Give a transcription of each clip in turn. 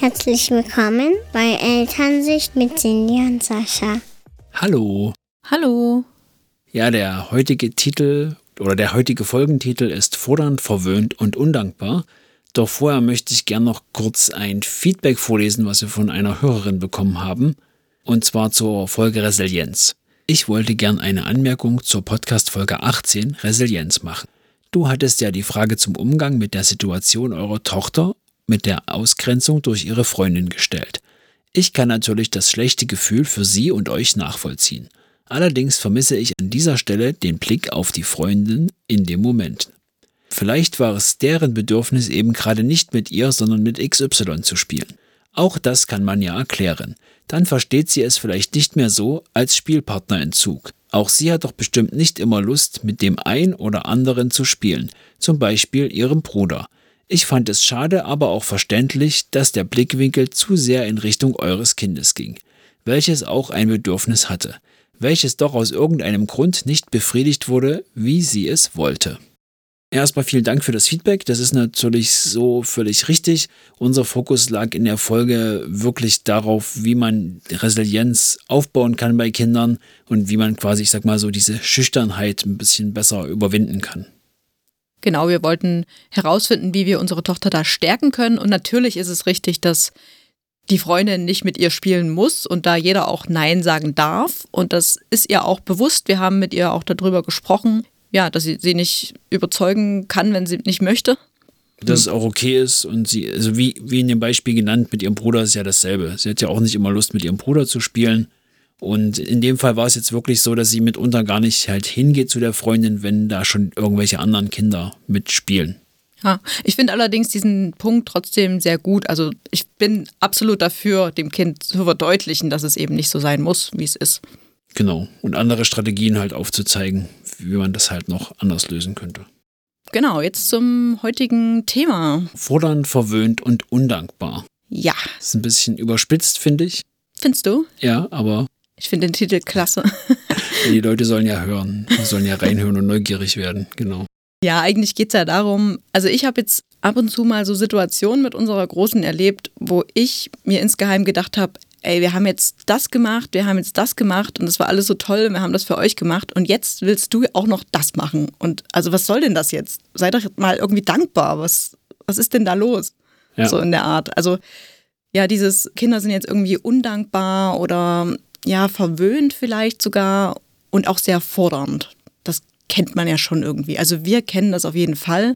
Herzlich willkommen bei Elternsicht mit Cindy und Sascha. Hallo. Hallo. Ja, der heutige Titel oder der heutige Folgentitel ist Fordernd, verwöhnt und undankbar. Doch vorher möchte ich gern noch kurz ein Feedback vorlesen, was wir von einer Hörerin bekommen haben. Und zwar zur Folge Resilienz. Ich wollte gern eine Anmerkung zur Podcast-Folge 18 Resilienz machen. Du hattest ja die Frage zum Umgang mit der Situation eurer Tochter mit der Ausgrenzung durch ihre Freundin gestellt. Ich kann natürlich das schlechte Gefühl für sie und euch nachvollziehen. Allerdings vermisse ich an dieser Stelle den Blick auf die Freundin in dem Moment. Vielleicht war es deren Bedürfnis eben gerade nicht mit ihr, sondern mit XY zu spielen. Auch das kann man ja erklären. Dann versteht sie es vielleicht nicht mehr so als Spielpartnerentzug. Auch sie hat doch bestimmt nicht immer Lust, mit dem ein oder anderen zu spielen, zum Beispiel ihrem Bruder. Ich fand es schade, aber auch verständlich, dass der Blickwinkel zu sehr in Richtung eures Kindes ging, welches auch ein Bedürfnis hatte, welches doch aus irgendeinem Grund nicht befriedigt wurde, wie sie es wollte. Erstmal vielen Dank für das Feedback. Das ist natürlich so völlig richtig. Unser Fokus lag in der Folge wirklich darauf, wie man Resilienz aufbauen kann bei Kindern und wie man quasi, ich sag mal so, diese Schüchternheit ein bisschen besser überwinden kann. Genau, wir wollten herausfinden, wie wir unsere Tochter da stärken können. Und natürlich ist es richtig, dass die Freundin nicht mit ihr spielen muss und da jeder auch Nein sagen darf. Und das ist ihr auch bewusst. Wir haben mit ihr auch darüber gesprochen, ja, dass sie sie nicht überzeugen kann, wenn sie nicht möchte. Dass es auch okay ist und sie, also wie, wie in dem Beispiel genannt, mit ihrem Bruder ist ja dasselbe. Sie hat ja auch nicht immer Lust, mit ihrem Bruder zu spielen. Und in dem Fall war es jetzt wirklich so, dass sie mitunter gar nicht halt hingeht zu der Freundin, wenn da schon irgendwelche anderen Kinder mitspielen. Ja, ich finde allerdings diesen Punkt trotzdem sehr gut. Also ich bin absolut dafür, dem Kind zu verdeutlichen, dass es eben nicht so sein muss, wie es ist. Genau. Und andere Strategien halt aufzuzeigen, wie man das halt noch anders lösen könnte. Genau, jetzt zum heutigen Thema. Fordern, verwöhnt und undankbar. Ja. Das ist ein bisschen überspitzt, finde ich. Findest du? Ja, aber. Ich finde den Titel klasse. die Leute sollen ja hören. Die sollen ja reinhören und neugierig werden, genau. Ja, eigentlich geht es ja darum, also ich habe jetzt ab und zu mal so Situationen mit unserer Großen erlebt, wo ich mir insgeheim gedacht habe, ey, wir haben jetzt das gemacht, wir haben jetzt das gemacht und das war alles so toll, wir haben das für euch gemacht und jetzt willst du auch noch das machen. Und also was soll denn das jetzt? Sei doch mal irgendwie dankbar. Was, was ist denn da los? Ja. So in der Art. Also ja, dieses Kinder sind jetzt irgendwie undankbar oder ja, verwöhnt vielleicht sogar und auch sehr fordernd. Das kennt man ja schon irgendwie. Also wir kennen das auf jeden Fall.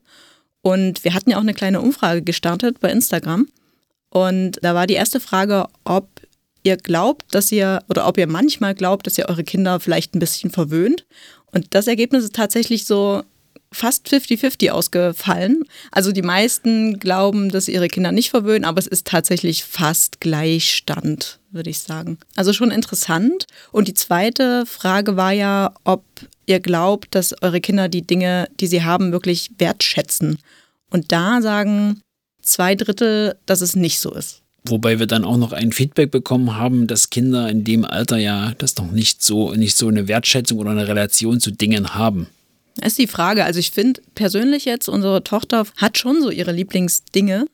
Und wir hatten ja auch eine kleine Umfrage gestartet bei Instagram. Und da war die erste Frage, ob ihr glaubt, dass ihr oder ob ihr manchmal glaubt, dass ihr eure Kinder vielleicht ein bisschen verwöhnt. Und das Ergebnis ist tatsächlich so fast 50-50 ausgefallen. Also die meisten glauben, dass ihre Kinder nicht verwöhnen, aber es ist tatsächlich fast Gleichstand, würde ich sagen. Also schon interessant. Und die zweite Frage war ja, ob ihr glaubt, dass eure Kinder die Dinge, die sie haben, wirklich wertschätzen. Und da sagen zwei Drittel, dass es nicht so ist. Wobei wir dann auch noch ein Feedback bekommen haben, dass Kinder in dem Alter ja das noch nicht so, nicht so eine Wertschätzung oder eine Relation zu Dingen haben. Das ist die Frage. Also ich finde persönlich jetzt, unsere Tochter hat schon so ihre Lieblingsdinge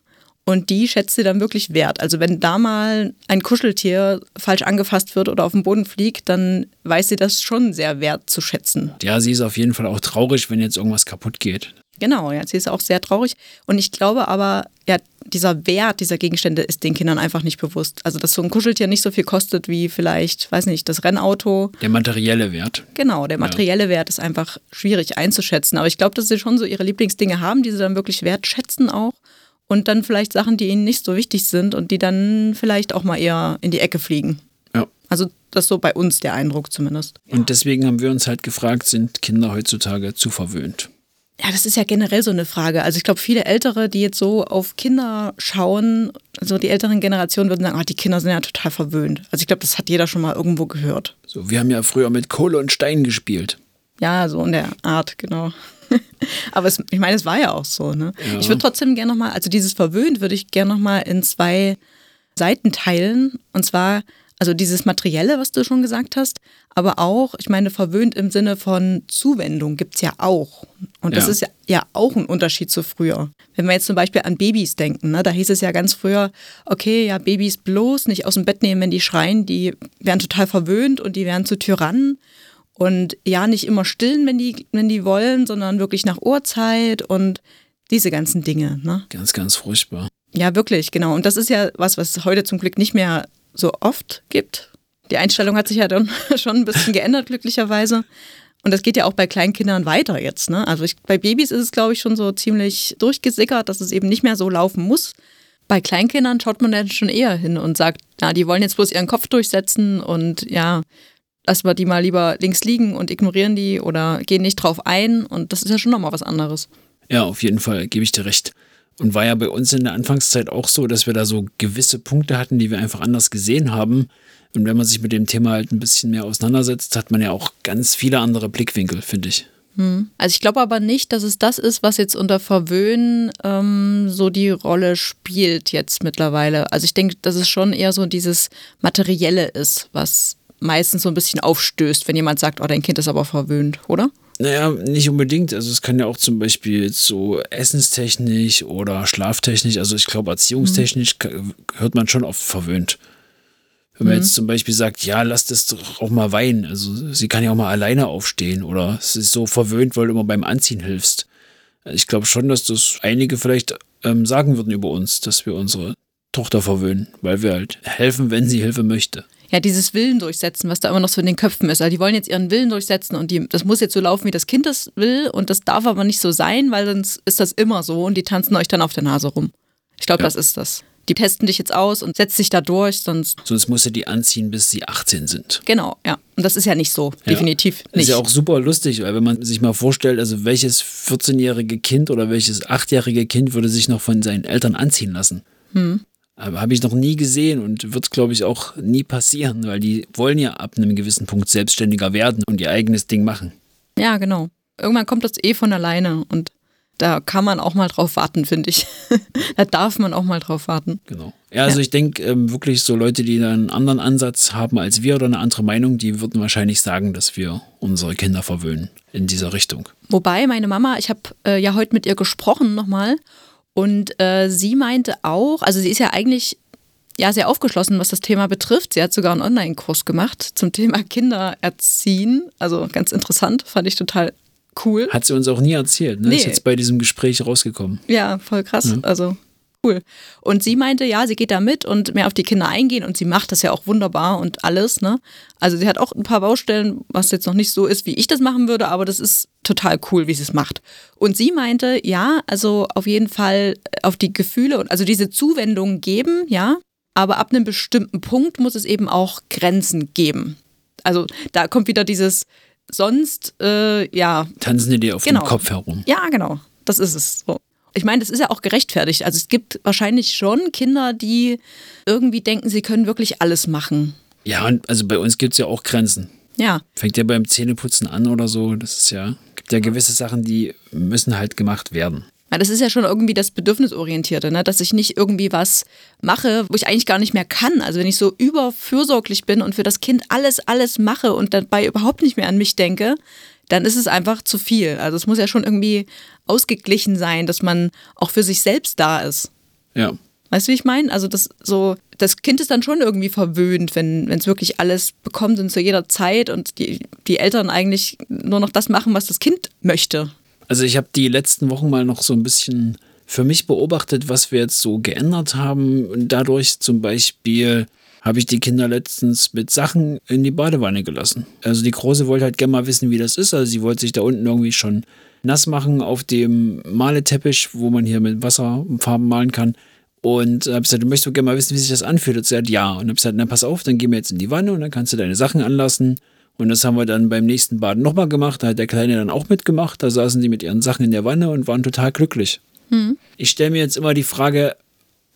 und die schätzt sie dann wirklich wert. Also wenn da mal ein Kuscheltier falsch angefasst wird oder auf den Boden fliegt, dann weiß sie das schon sehr wert zu schätzen. Ja, sie ist auf jeden Fall auch traurig, wenn jetzt irgendwas kaputt geht. Genau, ja, sie ist auch sehr traurig. Und ich glaube aber, ja, dieser Wert dieser Gegenstände ist den Kindern einfach nicht bewusst. Also, dass so ein Kuscheltier nicht so viel kostet wie vielleicht, weiß nicht, das Rennauto. Der materielle Wert. Genau, der materielle ja. Wert ist einfach schwierig einzuschätzen. Aber ich glaube, dass sie schon so ihre Lieblingsdinge haben, die sie dann wirklich wertschätzen auch. Und dann vielleicht Sachen, die ihnen nicht so wichtig sind und die dann vielleicht auch mal eher in die Ecke fliegen. Ja. Also das ist so bei uns der Eindruck zumindest. Und deswegen haben wir uns halt gefragt, sind Kinder heutzutage zu verwöhnt? Ja, das ist ja generell so eine Frage. Also ich glaube, viele Ältere, die jetzt so auf Kinder schauen, also die älteren Generationen würden sagen, ah, die Kinder sind ja total verwöhnt. Also ich glaube, das hat jeder schon mal irgendwo gehört. So, wir haben ja früher mit Kohle und Stein gespielt. Ja, so in der Art, genau. Aber es, ich meine, es war ja auch so. Ne? Ja. Ich würde trotzdem gerne nochmal, also dieses verwöhnt würde ich gerne nochmal in zwei Seiten teilen. Und zwar Also dieses Materielle, was du schon gesagt hast, aber auch, ich meine, verwöhnt im Sinne von Zuwendung gibt es ja auch. Und das Ja. ist ja, ja auch ein Unterschied zu früher. Wenn wir jetzt zum Beispiel an Babys denken, ne, da hieß es ja ganz früher, okay, ja, Babys bloß nicht aus dem Bett nehmen, wenn die schreien, die werden total verwöhnt und die werden zu Tyrannen. Und ja, nicht immer stillen, wenn die, wenn die wollen, sondern wirklich nach Uhrzeit und diese ganzen Dinge. Ne? Ganz, ganz furchtbar. Ja, wirklich, genau. Und das ist ja was, was es heute zum Glück nicht mehr so oft gibt. Die Einstellung hat sich ja dann schon ein bisschen geändert, glücklicherweise. Und das geht ja auch bei Kleinkindern weiter jetzt. Ne? Also ich, bei Babys ist es, glaube ich, schon so ziemlich durchgesickert, dass es eben nicht mehr so laufen muss. Bei Kleinkindern schaut man dann schon eher hin und sagt, ja, die wollen jetzt bloß ihren Kopf durchsetzen und ja, lassen wir die mal lieber links liegen und ignorieren die oder gehen nicht drauf ein. Und das ist ja schon nochmal was anderes. Ja, auf jeden Fall gebe ich dir recht. Und war ja bei uns in der Anfangszeit auch so, dass wir da so gewisse Punkte hatten, die wir einfach anders gesehen haben. Und wenn man sich mit dem Thema halt ein bisschen mehr auseinandersetzt, hat man ja auch ganz viele andere Blickwinkel, finde ich. Also ich glaube aber nicht, dass es das ist, was jetzt unter Verwöhnen ähm, so die Rolle spielt jetzt mittlerweile. Also ich denke, dass es schon eher so dieses Materielle ist, was meistens so ein bisschen aufstößt, wenn jemand sagt, oh, dein Kind ist aber verwöhnt, oder? Naja, nicht unbedingt. Also es kann ja auch zum Beispiel so essenstechnisch oder schlaftechnisch, also ich glaube erziehungstechnisch ka- hört man schon oft verwöhnt. Wenn man jetzt zum Beispiel sagt, ja, lass das doch auch mal weinen. Also sie kann ja auch mal alleine aufstehen oder sie ist so verwöhnt, weil du immer beim Anziehen hilfst. Ich glaube schon, dass das einige vielleicht ähm, sagen würden über uns, dass wir unsere Tochter verwöhnen, weil wir halt helfen, wenn sie Hilfe möchte. Ja, dieses Willen durchsetzen, was da immer noch so in den Köpfen ist. Also die wollen jetzt ihren Willen durchsetzen und die, das muss jetzt so laufen, wie das Kind das will und das darf aber nicht so sein, weil sonst ist das immer so und die tanzen euch dann auf der Nase rum. Ich glaube, Ja. das ist das. Die testen dich jetzt aus und setzen dich da durch, sonst. Sonst muss sie die anziehen, bis sie 18 sind. Genau, ja. Und das ist ja nicht so. Ja. Definitiv Das nicht. ist ja auch super lustig, weil wenn man sich mal vorstellt, also welches 14-jährige Kind oder welches 8-jährige Kind würde sich noch von seinen Eltern anziehen lassen? Hm. Aber habe ich noch nie gesehen und wird, glaube ich, auch nie passieren, weil die wollen ja ab einem gewissen Punkt selbstständiger werden und ihr eigenes Ding machen. Ja, genau. Irgendwann kommt das eh von alleine und da kann man auch mal drauf warten, finde ich. da darf man auch mal drauf warten. Genau. Ja, also Ja. ich denke ähm, wirklich so Leute, die da einen anderen Ansatz haben als wir oder eine andere Meinung, die würden wahrscheinlich sagen, dass wir unsere Kinder verwöhnen in dieser Richtung. Wobei meine Mama, ich habe äh, ja heute mit ihr gesprochen nochmal und äh, sie meinte auch, also sie ist ja eigentlich ja sehr aufgeschlossen, was das Thema betrifft. Sie hat sogar einen Online-Kurs gemacht zum Thema Kindererziehen. Also ganz interessant, fand ich total cool. Hat sie uns auch nie erzählt, ne? Nee. Ist jetzt bei diesem Gespräch rausgekommen. Ja, voll krass. Also cool. Und sie meinte, ja, sie geht da mit und mehr auf die Kinder eingehen und sie macht das ja auch wunderbar und alles, ne? Also sie hat auch ein paar Baustellen, was jetzt noch nicht so ist, wie ich das machen würde, aber das ist total cool, wie sie es macht. Und sie meinte, ja, also auf jeden Fall auf die Gefühle und also diese Zuwendung geben, ja, aber ab einem bestimmten Punkt muss es eben auch Grenzen geben. Also da kommt wieder dieses sonst, äh, ja, Tanzen die dir auf Genau. dem Kopf herum. ja, genau. Das ist es. So. Ich meine, das ist ja auch gerechtfertigt. Also es gibt wahrscheinlich schon Kinder, die irgendwie denken, sie können wirklich alles machen. Ja, und also bei uns gibt es ja auch Grenzen. Ja, Fängt ja beim Zähneputzen an oder so. Das ist ja, gibt ja gewisse Sachen, die müssen halt gemacht werden. das ist ja schon irgendwie das Bedürfnisorientierte, ne? dass ich nicht irgendwie was mache, wo ich eigentlich gar nicht mehr kann. Also wenn ich so überfürsorglich bin und für das Kind alles, alles mache und dabei überhaupt nicht mehr an mich denke, dann ist es einfach zu viel. Also es muss ja schon irgendwie ausgeglichen sein, dass man auch für sich selbst da ist. Ja. Weißt du, wie ich meine? Also das so, das Kind ist dann schon irgendwie verwöhnt, wenn es wirklich alles bekommt und zu jeder Zeit und die, die Eltern eigentlich nur noch das machen, was das Kind möchte. Also ich habe die letzten Wochen mal noch so ein bisschen für mich beobachtet, was wir jetzt so geändert haben. Dadurch zum Beispiel habe ich die Kinder letztens mit Sachen in die Badewanne gelassen. Also die Große wollte halt gerne mal wissen, wie das ist. Also sie wollte sich da unten irgendwie schon nass machen auf dem Maleteppich, wo man hier mit Wasserfarben malen kann. Und habe gesagt, du möchtest doch gerne mal wissen, wie sich das anfühlt. Und sie hat ja. Und habe gesagt, na pass auf, dann gehen wir jetzt in die Wanne und dann kannst du deine Sachen anlassen. Und das haben wir dann beim nächsten Baden nochmal gemacht. Da hat der Kleine dann auch mitgemacht. Da saßen die mit ihren Sachen in der Wanne und waren total glücklich. Ich stelle mir jetzt immer die Frage,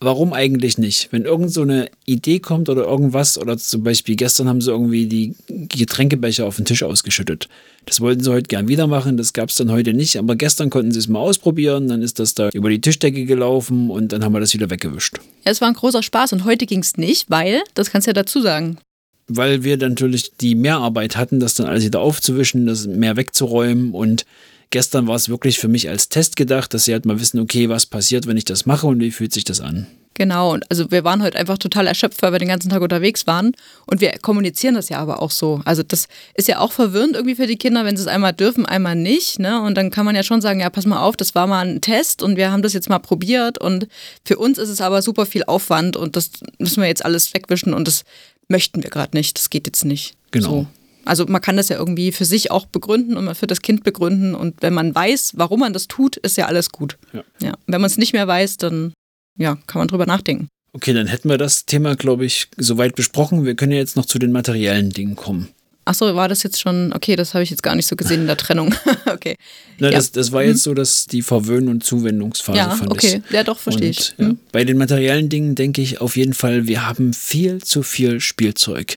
warum eigentlich nicht? Wenn irgend so eine Idee kommt oder irgendwas, oder zum Beispiel gestern haben sie irgendwie die Getränkebecher auf den Tisch ausgeschüttet. Das wollten sie heute gern wieder machen, das gab es dann heute nicht, aber gestern konnten sie es mal ausprobieren, dann ist das da über die Tischdecke gelaufen und dann haben wir das wieder weggewischt. Ja, es war ein großer Spaß und heute ging es nicht, weil, das kannst du ja dazu sagen, weil wir dann natürlich die Mehrarbeit hatten, das dann alles wieder aufzuwischen, das mehr wegzuräumen und gestern war es wirklich für mich als Test gedacht, dass sie halt mal wissen, okay, was passiert, wenn ich das mache und wie fühlt sich das an. Genau, und also wir waren heute einfach total erschöpft, weil wir den ganzen Tag unterwegs waren. Und wir kommunizieren das ja aber auch so. Also das ist ja auch verwirrend irgendwie für die Kinder, wenn sie es einmal dürfen, einmal nicht. Ne? Und dann kann man ja schon sagen, ja, pass mal auf, das war mal ein Test und wir haben das jetzt mal probiert. Und für uns ist es aber super viel Aufwand und das müssen wir jetzt alles wegwischen und das möchten wir gerade nicht. Das geht jetzt nicht. Genau. So. Also man kann das ja irgendwie für sich auch begründen und für das Kind begründen. Und wenn man weiß, warum man das tut, ist ja alles gut. Ja. Ja. Wenn man es nicht mehr weiß, dann ja, kann man drüber nachdenken. Okay, dann hätten wir das Thema, glaube ich, soweit besprochen. Wir können ja jetzt noch zu den materiellen Dingen kommen. Achso, war das jetzt schon, okay, das habe ich jetzt gar nicht so gesehen in der Trennung. okay. Na, Ja. das, das war jetzt so, dass die Verwöhn- und Zuwendungsphase Ja, fand okay. ich. Ja, doch, verstehe Und, ich. Ja, Mhm. bei den materiellen Dingen denke ich auf jeden Fall, wir haben viel zu viel Spielzeug.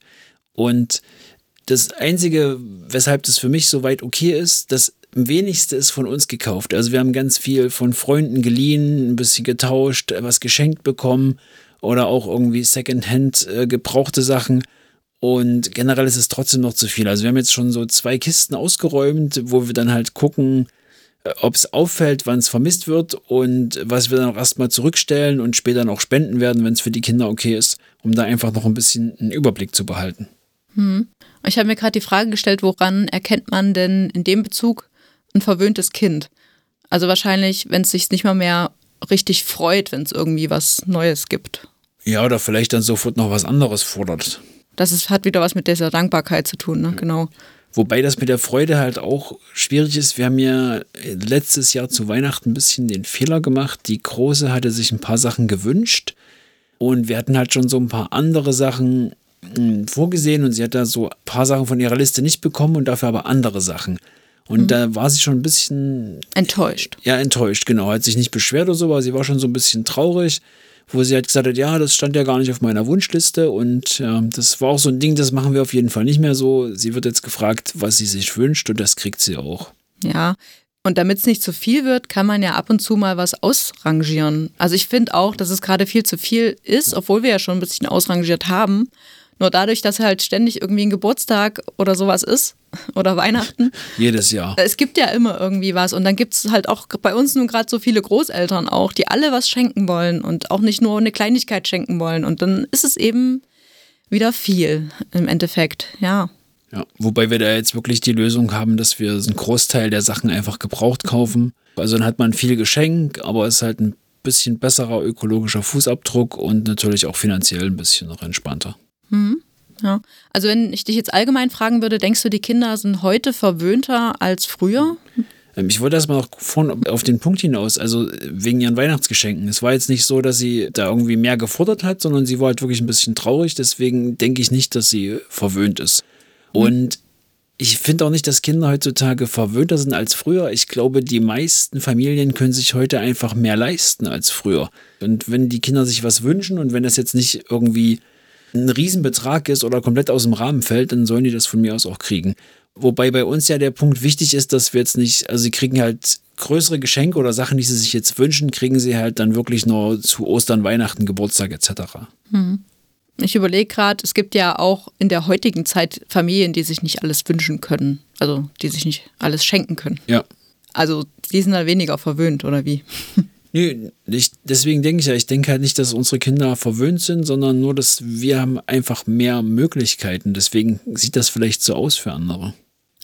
Und das Einzige, weshalb das für mich soweit okay ist, das wenigste ist von uns gekauft. Also wir haben ganz viel von Freunden geliehen, ein bisschen getauscht, was geschenkt bekommen oder auch irgendwie Secondhand äh, gebrauchte Sachen. Und generell ist es trotzdem noch zu viel. Also wir haben jetzt schon so zwei Kisten ausgeräumt, wo wir dann halt gucken, ob es auffällt, wann es vermisst wird und was wir dann auch erstmal zurückstellen und später noch spenden werden, wenn es für die Kinder okay ist, um da einfach noch ein bisschen einen Überblick zu behalten. Ich habe mir gerade die Frage gestellt, woran erkennt man denn in dem Bezug ein verwöhntes Kind? Also wahrscheinlich, wenn es sich nicht mal mehr richtig freut, wenn es irgendwie was Neues gibt. Ja, oder vielleicht dann sofort noch was anderes fordert. Das ist, hat wieder was mit dieser Dankbarkeit zu tun, ne? Genau. Wobei das mit der Freude halt auch schwierig ist. Wir haben ja letztes Jahr zu Weihnachten ein bisschen den Fehler gemacht. Die Große hatte sich ein paar Sachen gewünscht und wir hatten halt schon so ein paar andere Sachen vorgesehen und sie hat da so ein paar Sachen von ihrer Liste nicht bekommen und dafür aber andere Sachen. Und da war sie schon ein bisschen Enttäuscht. ja, enttäuscht, genau. Hat sich nicht beschwert oder so, aber sie war schon so ein bisschen traurig, wo sie halt gesagt hat, ja, das stand ja gar nicht auf meiner Wunschliste und ja, das war auch so ein Ding, das machen wir auf jeden Fall nicht mehr so. Sie wird jetzt gefragt, was sie sich wünscht und das kriegt sie auch. Ja. Und damit es nicht zu viel wird, kann man ja ab und zu mal was ausrangieren. Also ich finde auch, dass es gerade viel zu viel ist, obwohl wir ja schon ein bisschen ausrangiert haben. Nur dadurch, dass halt ständig irgendwie ein Geburtstag oder sowas ist oder Weihnachten, Jedes Jahr. es gibt ja immer irgendwie was. Und dann gibt es halt auch bei uns nun gerade so viele Großeltern auch, die alle was schenken wollen und auch nicht nur eine Kleinigkeit schenken wollen. Und dann ist es eben wieder viel im Endeffekt, ja. Ja, wobei wir da jetzt wirklich die Lösung haben, dass wir einen Großteil der Sachen einfach gebraucht kaufen. Also dann hat man viel Geschenk, aber es ist halt ein bisschen besserer ökologischer Fußabdruck und natürlich auch finanziell ein bisschen noch entspannter. Ja. Also wenn ich dich jetzt allgemein fragen würde, denkst du, die Kinder sind heute verwöhnter als früher? Ähm, Ich wollte erstmal noch vorne auf den Punkt hinaus, also wegen ihren Weihnachtsgeschenken. Es war jetzt nicht so, dass sie da irgendwie mehr gefordert hat, sondern sie war halt wirklich ein bisschen traurig. Deswegen denke ich nicht, dass sie verwöhnt ist. Und ich finde auch nicht, dass Kinder heutzutage verwöhnter sind als früher. Ich glaube, die meisten Familien können sich heute einfach mehr leisten als früher. Und wenn die Kinder sich was wünschen und wenn das jetzt nicht irgendwie ein Riesenbetrag ist oder komplett aus dem Rahmen fällt, dann sollen die das von mir aus auch kriegen. Wobei bei uns ja der Punkt wichtig ist, dass wir jetzt nicht, also sie kriegen halt größere Geschenke oder Sachen, die sie sich jetzt wünschen, kriegen sie halt dann wirklich nur zu Ostern, Weihnachten, Geburtstag etc. Ich überlege gerade, es gibt ja auch in der heutigen Zeit Familien, die sich nicht alles wünschen können. Also die sich nicht alles schenken können. Ja. Also die sind dann weniger verwöhnt, oder wie? Nö, ich, deswegen denke ich ja, ich denke halt nicht, dass unsere Kinder verwöhnt sind, sondern nur, dass wir haben einfach mehr Möglichkeiten. Deswegen sieht das vielleicht so aus für andere.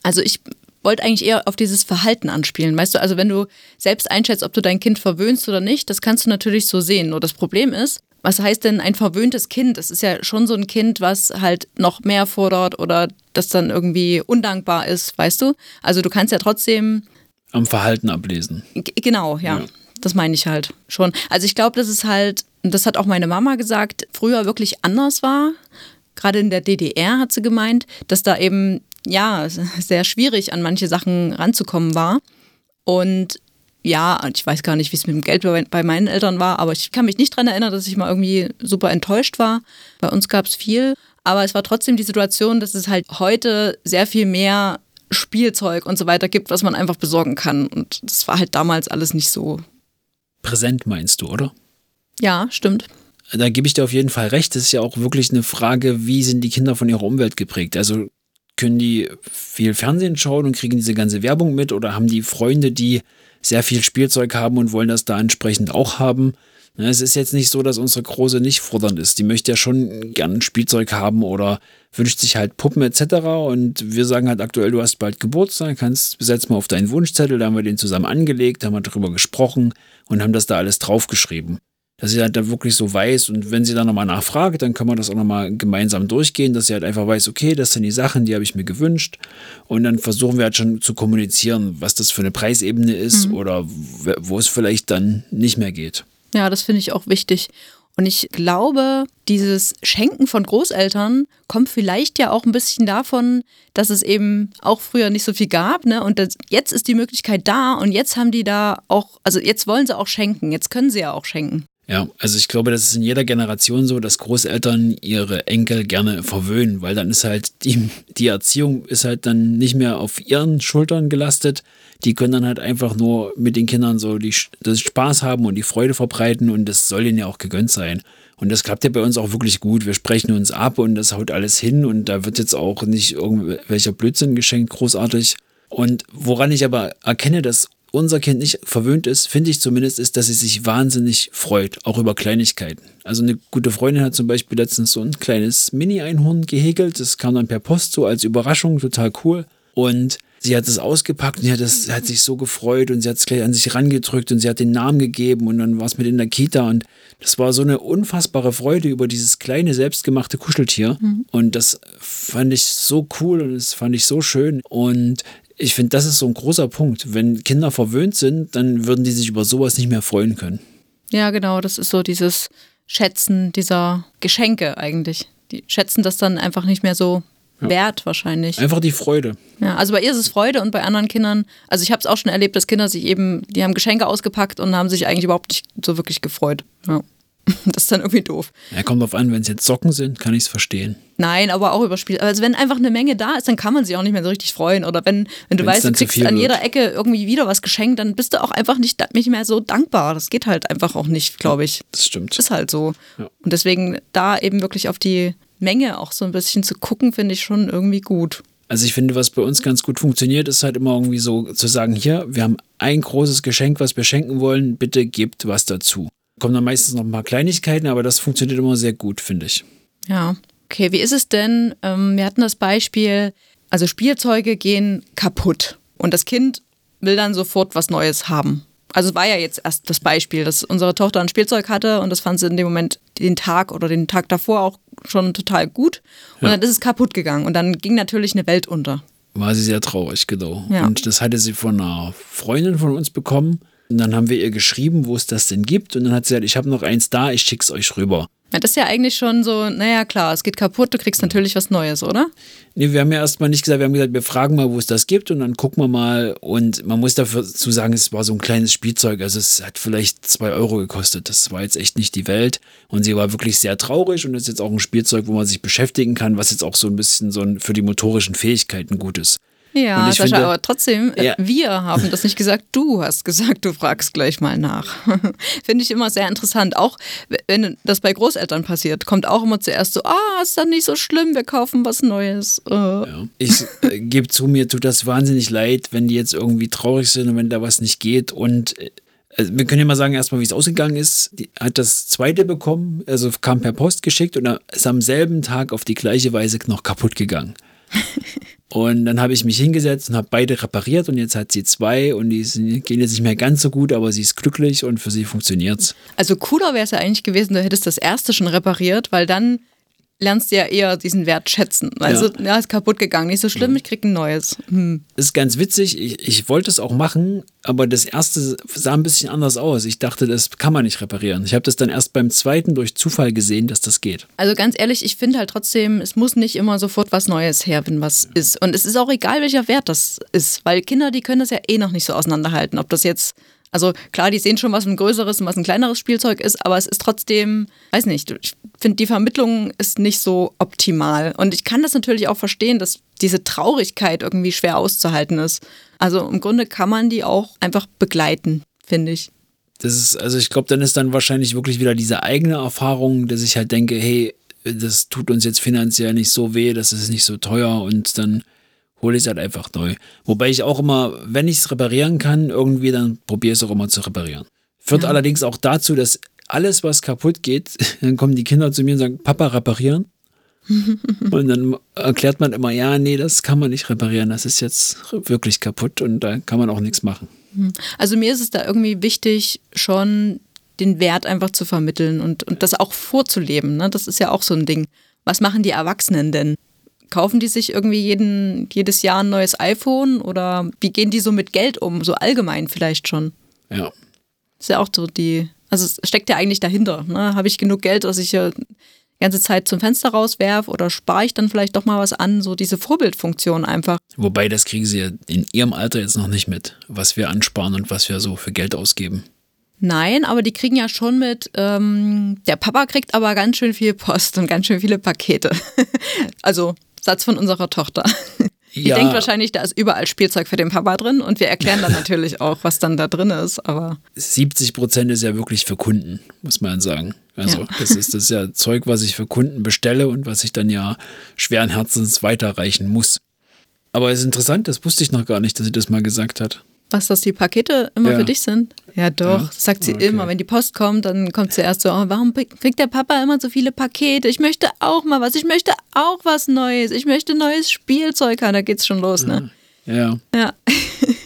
Also ich wollte eigentlich eher auf dieses Verhalten anspielen. Weißt du, also wenn du selbst einschätzt, ob du dein Kind verwöhnst oder nicht, das kannst du natürlich so sehen. Nur das Problem ist, was heißt denn ein verwöhntes Kind? Das ist ja schon so ein Kind, was halt noch mehr fordert oder das dann irgendwie undankbar ist, weißt du? Also du kannst ja trotzdem Am Verhalten ablesen. G genau, ja. Ja. Das meine ich halt schon. Also ich glaube, dass es halt, das hat auch meine Mama gesagt, früher wirklich anders war. Gerade in der DDR hat sie gemeint, dass da eben, ja, sehr schwierig an manche Sachen ranzukommen war. Und ja, ich weiß gar nicht, wie es mit dem Geld bei meinen Eltern war, aber ich kann mich nicht daran erinnern, dass ich mal irgendwie super enttäuscht war. Bei uns gab es viel, aber es war trotzdem die Situation, dass es halt heute sehr viel mehr Spielzeug und so weiter gibt, was man einfach besorgen kann. Und das war halt damals alles nicht so Präsent meinst du, oder? ja, stimmt. da gebe ich dir auf jeden Fall recht. Das ist ja auch wirklich eine Frage, wie sind die Kinder von ihrer Umwelt geprägt? Also können die viel Fernsehen schauen und kriegen diese ganze Werbung mit oder haben die Freunde, die sehr viel Spielzeug haben und wollen das da entsprechend auch haben? Ne, es ist jetzt nicht so, dass unsere Große nicht fordernd ist. Die möchte ja schon gern Spielzeug haben oder wünscht sich halt Puppen etc. Und wir sagen halt aktuell, du hast bald Geburtstag, kannst besetz mal auf deinen Wunschzettel, da haben wir den zusammen angelegt, haben wir darüber gesprochen und haben das da alles draufgeschrieben. Dass sie halt da wirklich so weiß und wenn sie dann nochmal nachfragt, dann kann man das auch nochmal gemeinsam durchgehen, dass sie halt einfach weiß, okay, das sind die Sachen, die habe ich mir gewünscht. Und dann versuchen wir halt schon zu kommunizieren, was das für eine Preisebene ist mhm. oder wo es vielleicht dann nicht mehr geht. Ja, das finde ich auch wichtig. Und ich glaube, dieses Schenken von Großeltern kommt vielleicht ja auch ein bisschen davon, dass es eben auch früher nicht so viel gab, ne? Und das, jetzt ist die Möglichkeit da und jetzt haben die da auch, also jetzt wollen sie auch schenken, jetzt können sie ja auch schenken. Ja, also ich glaube, das ist in jeder Generation so, dass Großeltern ihre Enkel gerne verwöhnen, weil dann ist halt die, die Erziehung ist halt dann nicht mehr auf ihren Schultern gelastet. Die können dann halt einfach nur mit den Kindern so die, das Spaß haben und die Freude verbreiten und das soll ihnen ja auch gegönnt sein. Und das klappt ja bei uns auch wirklich gut. Wir sprechen uns ab und das haut alles hin und da wird jetzt auch nicht irgendwelcher Blödsinn geschenkt, großartig. Und woran ich aber erkenne, dass unser Kind nicht verwöhnt ist, finde ich zumindest, ist, dass sie sich wahnsinnig freut, auch über Kleinigkeiten. Also eine gute Freundin hat zum Beispiel letztens so ein kleines Mini-Einhorn gehäkelt. Das kam dann per Post so als Überraschung, total cool. Und sie hat es ausgepackt und sie hat, das, hat sich so gefreut und sie hat es gleich an sich rangedrückt und sie hat den Namen gegeben und dann war es mit in der Kita und das war so eine unfassbare Freude über dieses kleine selbstgemachte Kuscheltier mhm. und das fand ich so cool und das fand ich so schön und ich finde, das ist so ein großer Punkt. Wenn Kinder verwöhnt sind, dann würden die sich über sowas nicht mehr freuen können. Ja, genau, das ist so dieses Schätzen dieser Geschenke eigentlich. Die schätzen das dann einfach nicht mehr so ja. wert wahrscheinlich. Einfach die Freude. Ja, also bei ihr ist es Freude und bei anderen Kindern, also ich habe es auch schon erlebt, dass Kinder sich eben, die haben Geschenke ausgepackt und haben sich eigentlich überhaupt nicht so wirklich gefreut. Ja. Das ist dann irgendwie doof. Ja, kommt drauf an, wenn es jetzt Socken sind, kann ich es verstehen. Nein, aber auch über Spiel. Also wenn einfach eine Menge da ist, dann kann man sich auch nicht mehr so richtig freuen. Oder wenn, wenn du Wenn's weißt, du kriegst an jeder Ecke irgendwie wieder was geschenkt, dann bist du auch einfach nicht, nicht mehr so dankbar. Das geht halt einfach auch nicht, glaube ich. Das stimmt. Ist halt so. Ja. Und deswegen da eben wirklich auf die Menge auch so ein bisschen zu gucken, finde ich schon irgendwie gut. Also ich finde, was bei uns ganz gut funktioniert, ist halt immer irgendwie so zu sagen, hier, wir haben ein großes Geschenk, was wir schenken wollen, bitte gebt was dazu. Kommen dann meistens noch ein paar Kleinigkeiten, aber das funktioniert immer sehr gut, finde ich. Ja, okay. Wie ist es denn? Ähm, wir hatten das Beispiel, also Spielzeuge gehen kaputt und das Kind will dann sofort was Neues haben. Also war ja jetzt erst das Beispiel, dass unsere Tochter ein Spielzeug hatte und das fand sie in dem Moment den Tag oder den Tag davor auch schon total gut. Und ja. dann ist es kaputt gegangen und dann ging natürlich eine Welt unter. War sie sehr traurig, genau. Ja. Und das hatte sie von einer Freundin von uns bekommen. Und dann haben wir ihr geschrieben, wo es das denn gibt. Und dann hat sie gesagt, ich habe noch eins da, ich schick's euch rüber. Ja, das ist ja eigentlich schon so, naja klar, es geht kaputt, du kriegst natürlich was Neues, oder? Nee, wir haben ja erstmal nicht gesagt, wir haben gesagt, wir fragen mal, wo es das gibt und dann gucken wir mal. Und man muss dafür zu sagen, es war so ein kleines Spielzeug, also es hat vielleicht zwei Euro gekostet. Das war jetzt echt nicht die Welt. Und sie war wirklich sehr traurig und ist jetzt auch ein Spielzeug, wo man sich beschäftigen kann, was jetzt auch so ein bisschen so ein, für die motorischen Fähigkeiten gut ist. Ja, Sascha, finde, aber trotzdem, äh, ja. wir haben das nicht gesagt, du hast gesagt, du fragst gleich mal nach. finde ich immer sehr interessant. Auch wenn das bei Großeltern passiert, kommt auch immer zuerst so, ah, ist dann nicht so schlimm, wir kaufen was Neues. Äh. Ja. Ich äh, gebe zu, mir tut das wahnsinnig leid, wenn die jetzt irgendwie traurig sind und wenn da was nicht geht. Und äh, also wir können ja mal sagen, erstmal, wie es ausgegangen ist. Die hat das zweite bekommen, also kam per Post geschickt und ist am selben Tag auf die gleiche Weise noch kaputt gegangen. Und dann habe ich mich hingesetzt und habe beide repariert und jetzt hat sie zwei und die sind, gehen jetzt nicht mehr ganz so gut, aber sie ist glücklich und für sie funktioniert es. Also cooler wäre es ja eigentlich gewesen, du hättest das erste schon repariert, weil dann lernst du ja eher diesen Wert schätzen. Also, ja, ja ist kaputt gegangen, nicht so schlimm, ja. ich krieg ein neues. Hm. Ist ganz witzig, ich, ich wollte es auch machen, aber das erste sah ein bisschen anders aus. Ich dachte, das kann man nicht reparieren. Ich habe das dann erst beim zweiten durch Zufall gesehen, dass das geht. Also ganz ehrlich, ich finde halt trotzdem, es muss nicht immer sofort was Neues her, wenn was ja. ist. Und es ist auch egal, welcher Wert das ist, weil Kinder, die können das ja eh noch nicht so auseinanderhalten, ob das jetzt also klar, die sehen schon, was ein größeres und was ein kleineres Spielzeug ist, aber es ist trotzdem, weiß nicht, ich finde, die Vermittlung ist nicht so optimal. Und ich kann das natürlich auch verstehen, dass diese Traurigkeit irgendwie schwer auszuhalten ist. Also im Grunde kann man die auch einfach begleiten, finde ich. Das ist, also ich glaube, dann ist dann wahrscheinlich wirklich wieder diese eigene Erfahrung, dass ich halt denke, hey, das tut uns jetzt finanziell nicht so weh, das ist nicht so teuer und dann hole ich es halt einfach neu. Wobei ich auch immer, wenn ich es reparieren kann, irgendwie, dann probiere ich es auch immer zu reparieren. Führt Ja. allerdings auch dazu, dass alles, was kaputt geht, dann kommen die Kinder zu mir und sagen, Papa, reparieren. und dann erklärt man immer, ja, nee, das kann man nicht reparieren, das ist jetzt wirklich kaputt und da kann man auch nichts machen. Also mir ist es da irgendwie wichtig, schon den Wert einfach zu vermitteln und, und das auch vorzuleben. Ne? Das ist ja auch so ein Ding. Was machen die Erwachsenen denn? Kaufen die sich irgendwie jeden, jedes Jahr ein neues iPhone oder wie gehen die so mit Geld um? So allgemein vielleicht schon. Ja. Ist ja auch so die, also es steckt ja eigentlich dahinter. Ne? Habe ich genug Geld, dass ich ja die ganze Zeit zum Fenster rauswerfe oder spare ich dann vielleicht doch mal was an? So diese Vorbildfunktion einfach. Wobei, das kriegen sie ja in ihrem Alter jetzt noch nicht mit, was wir ansparen und was wir so für Geld ausgeben. Nein, aber die kriegen ja schon mit, ähm, der Papa kriegt aber ganz schön viel Post und ganz schön viele Pakete. also Satz von unserer Tochter. Die Ja. denkt wahrscheinlich, da ist überall Spielzeug für den Papa drin und wir erklären dann natürlich auch, was dann da drin ist. Aber 70 Prozent ist ja wirklich für Kunden, muss man sagen. Also Ja. das ist das ist ja Zeug, was ich für Kunden bestelle und was ich dann ja schweren Herzens weiterreichen muss. Aber es ist interessant, das wusste ich noch gar nicht, dass sie das mal gesagt hat. Was, dass die Pakete immer Ja. für dich sind? Ja, doch. Ja? Das sagt sie Okay. immer. Wenn die Post kommt, dann kommt zuerst so, oh, warum kriegt der Papa immer so viele Pakete? Ich möchte auch mal was. Ich möchte auch was Neues. Ich möchte neues Spielzeug haben. Da geht's schon los, ne? Ja, Ja.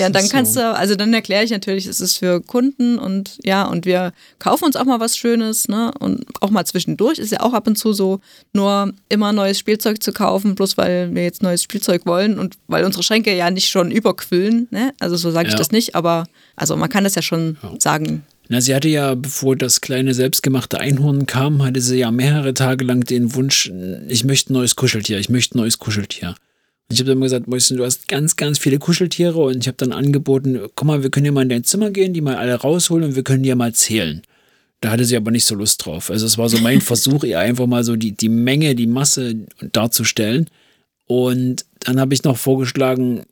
Ja, dann kannst du, also dann erkläre ich natürlich, es ist für Kunden und ja, und wir kaufen uns auch mal was Schönes, ne? Und auch mal zwischendurch ist ja auch ab und zu so, nur immer neues Spielzeug zu kaufen, bloß weil wir jetzt neues Spielzeug wollen und weil unsere Schränke ja nicht schon überquillen, ne? Also so sage ich Ja. das nicht, aber also man kann das ja schon sagen. Na, sie hatte ja, bevor das kleine selbstgemachte Einhorn kam, hatte sie ja mehrere Tage lang den Wunsch, ich möchte ein neues Kuscheltier, ich möchte ein neues Kuscheltier. Ich habe dann immer gesagt, Mäuschen, du hast ganz, ganz viele Kuscheltiere und ich habe dann angeboten, komm mal, wir können ja mal in dein Zimmer gehen, die mal alle rausholen und wir können die ja mal zählen. Da hatte sie aber nicht so Lust drauf. Also es war so mein Versuch, ihr einfach mal so die, die Menge, die Masse darzustellen. Und dann habe ich noch vorgeschlagen,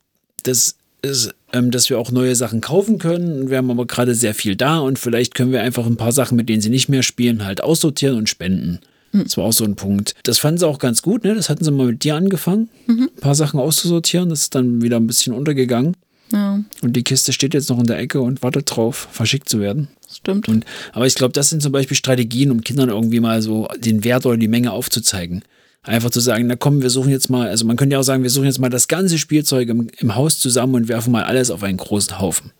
dass, es, ähm, dass wir auch neue Sachen kaufen können. Wir haben aber gerade sehr viel da und vielleicht können wir einfach ein paar Sachen, mit denen sie nicht mehr spielen, halt aussortieren und spenden. Das war auch so ein Punkt. Das fanden sie auch ganz gut, ne? Das hatten sie mal mit dir angefangen, ein paar Sachen auszusortieren. Das ist dann wieder ein bisschen untergegangen. Ja, Und die Kiste steht jetzt noch in der Ecke und wartet drauf, verschickt zu werden. stimmt. Und, aber ich glaube, das sind zum Beispiel Strategien, um Kindern irgendwie mal so den Wert oder die Menge aufzuzeigen. Einfach zu sagen, na komm, wir suchen jetzt mal, also man könnte ja auch sagen, wir suchen jetzt mal das ganze Spielzeug im, im Haus zusammen und werfen mal alles auf einen großen Haufen.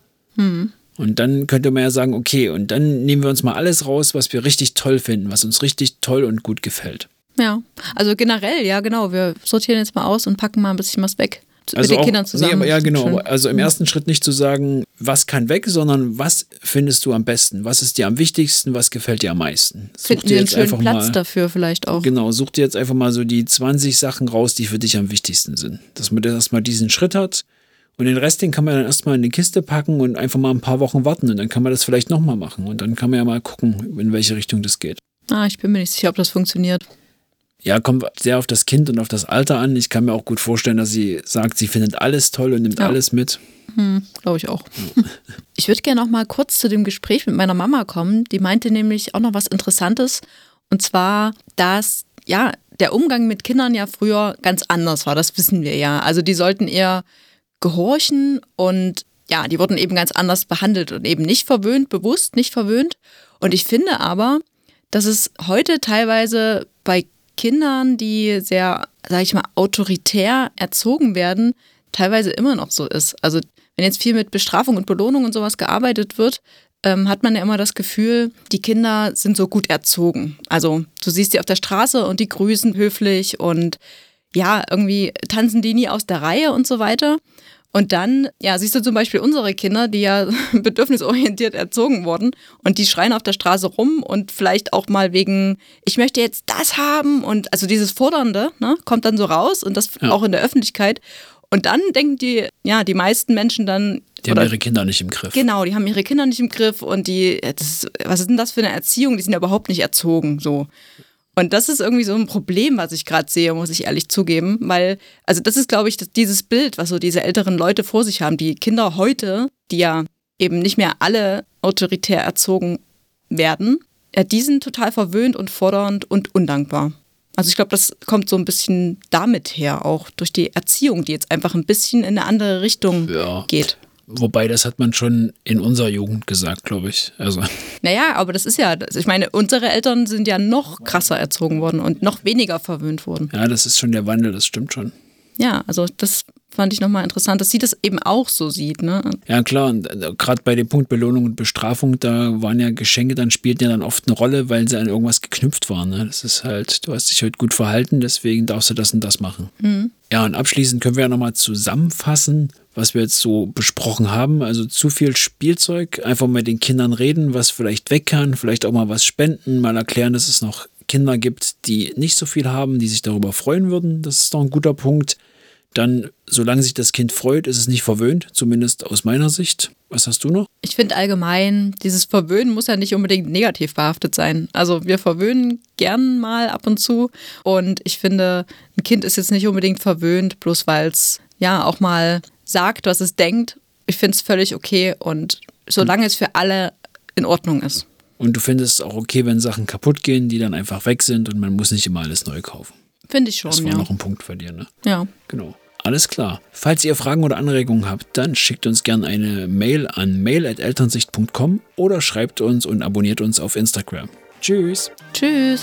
Und dann könnte man ja sagen, okay, und dann nehmen wir uns mal alles raus, was wir richtig toll finden, was uns richtig toll und gut gefällt. Ja, also generell, ja genau, wir sortieren jetzt mal aus und packen mal ein bisschen was weg. Mit Also den auch, Kindern zusammen. Nee, ja, genau. schön. Also im ersten Schritt nicht zu sagen, was kann weg, sondern was findest du am besten? Was ist dir am wichtigsten? Was gefällt dir am meisten? Such Finden dir wir einen jetzt schönen einfach Platz mal, dafür vielleicht auch. Genau, such dir jetzt einfach mal so die 20 Sachen raus, die für dich am wichtigsten sind. Dass man erstmal diesen Schritt hat. Und den Rest, den kann man dann erstmal in die Kiste packen und einfach mal ein paar Wochen warten. Und dann kann man das vielleicht nochmal machen. Und dann kann man ja mal gucken, in welche Richtung das geht. Ah, ich bin mir nicht sicher, ob das funktioniert. Ja, kommt sehr auf das Kind und auf das Alter an. Ich kann mir auch gut vorstellen, dass sie sagt, sie findet alles toll und nimmt Ja. alles mit. Glaube ich auch. Ich würde gerne noch mal kurz zu dem Gespräch mit meiner Mama kommen. Die meinte nämlich auch noch was Interessantes. Und zwar, dass ja der Umgang mit Kindern ja früher ganz anders war. Das wissen wir ja. Also die sollten eher gehorchen und ja, die wurden eben ganz anders behandelt und eben nicht verwöhnt, bewusst nicht verwöhnt. Und ich finde aber, dass es heute teilweise bei Kindern, die sehr, sag ich mal, autoritär erzogen werden, teilweise immer noch so ist. Also wenn jetzt viel mit Bestrafung und Belohnung und sowas gearbeitet wird, ähm, hat man ja immer das Gefühl, die Kinder sind so gut erzogen. Also du siehst die auf der Straße und die grüßen höflich und ja, irgendwie tanzen die nie aus der Reihe und so weiter. Und dann, ja, siehst du zum Beispiel unsere Kinder, die ja bedürfnisorientiert erzogen wurden und die schreien auf der Straße rum und vielleicht auch mal wegen, ich möchte jetzt das haben und also dieses Fordernde, ne, kommt dann so raus und das Ja. auch in der Öffentlichkeit. Und dann denken die, ja, die meisten Menschen dann, Die haben oder- ihre Kinder nicht im Griff. Genau, die haben ihre Kinder nicht im Griff und die, das was ist denn das für eine Erziehung? Die sind ja überhaupt nicht erzogen, so. Und das ist irgendwie so ein Problem, was ich gerade sehe, muss ich ehrlich zugeben, weil, also das ist, glaube ich, das, dieses Bild, was so diese älteren Leute vor sich haben, die Kinder heute, die ja eben nicht mehr alle autoritär erzogen werden, ja, die sind total verwöhnt und fordernd und undankbar. Also ich glaube, das kommt so ein bisschen damit her, auch durch die Erziehung, die jetzt einfach ein bisschen in eine andere Richtung Ja. geht. Wobei, das hat man schon in unserer Jugend gesagt, glaube ich. Also, Naja, aber das ist ja, ich meine, unsere Eltern sind ja noch krasser erzogen worden und noch weniger verwöhnt worden. ja, das ist schon der Wandel, das stimmt schon. Ja, also das fand ich nochmal interessant, dass sie das eben auch so sieht. Ne? Ja, klar, und äh, gerade bei dem Punkt Belohnung und Bestrafung, da waren ja Geschenke, dann spielten ja dann oft eine Rolle, weil sie an irgendwas geknüpft waren. Ne? Das ist halt, du hast dich heute gut verhalten, deswegen darfst du das und das machen. Ja, und abschließend können wir ja nochmal zusammenfassen, was wir jetzt so besprochen haben. Also zu viel Spielzeug, einfach mit den Kindern reden, was vielleicht weg kann, vielleicht auch mal was spenden, mal erklären, dass es noch Kinder gibt, die nicht so viel haben, die sich darüber freuen würden. Das ist doch ein guter Punkt. Dann, solange sich das Kind freut, ist es nicht verwöhnt, zumindest aus meiner Sicht. Was hast du noch? Ich finde allgemein, dieses Verwöhnen muss ja nicht unbedingt negativ behaftet sein. Also wir verwöhnen gern mal ab und zu. Und ich finde, ein Kind ist jetzt nicht unbedingt verwöhnt, bloß weil es ja auch mal sagt, was es denkt. Ich finde es völlig okay und solange es für alle in Ordnung ist. Und du findest es auch okay, wenn Sachen kaputt gehen, die dann einfach weg sind und man muss nicht immer alles neu kaufen. Finde ich schon, Das war ja. noch ein Punkt bei dir, ne? ja. Genau. Alles klar. Falls ihr Fragen oder Anregungen habt, dann schickt uns gerne eine Mail an mail.elternsicht.com oder schreibt uns und abonniert uns auf Instagram. Tschüss. Tschüss.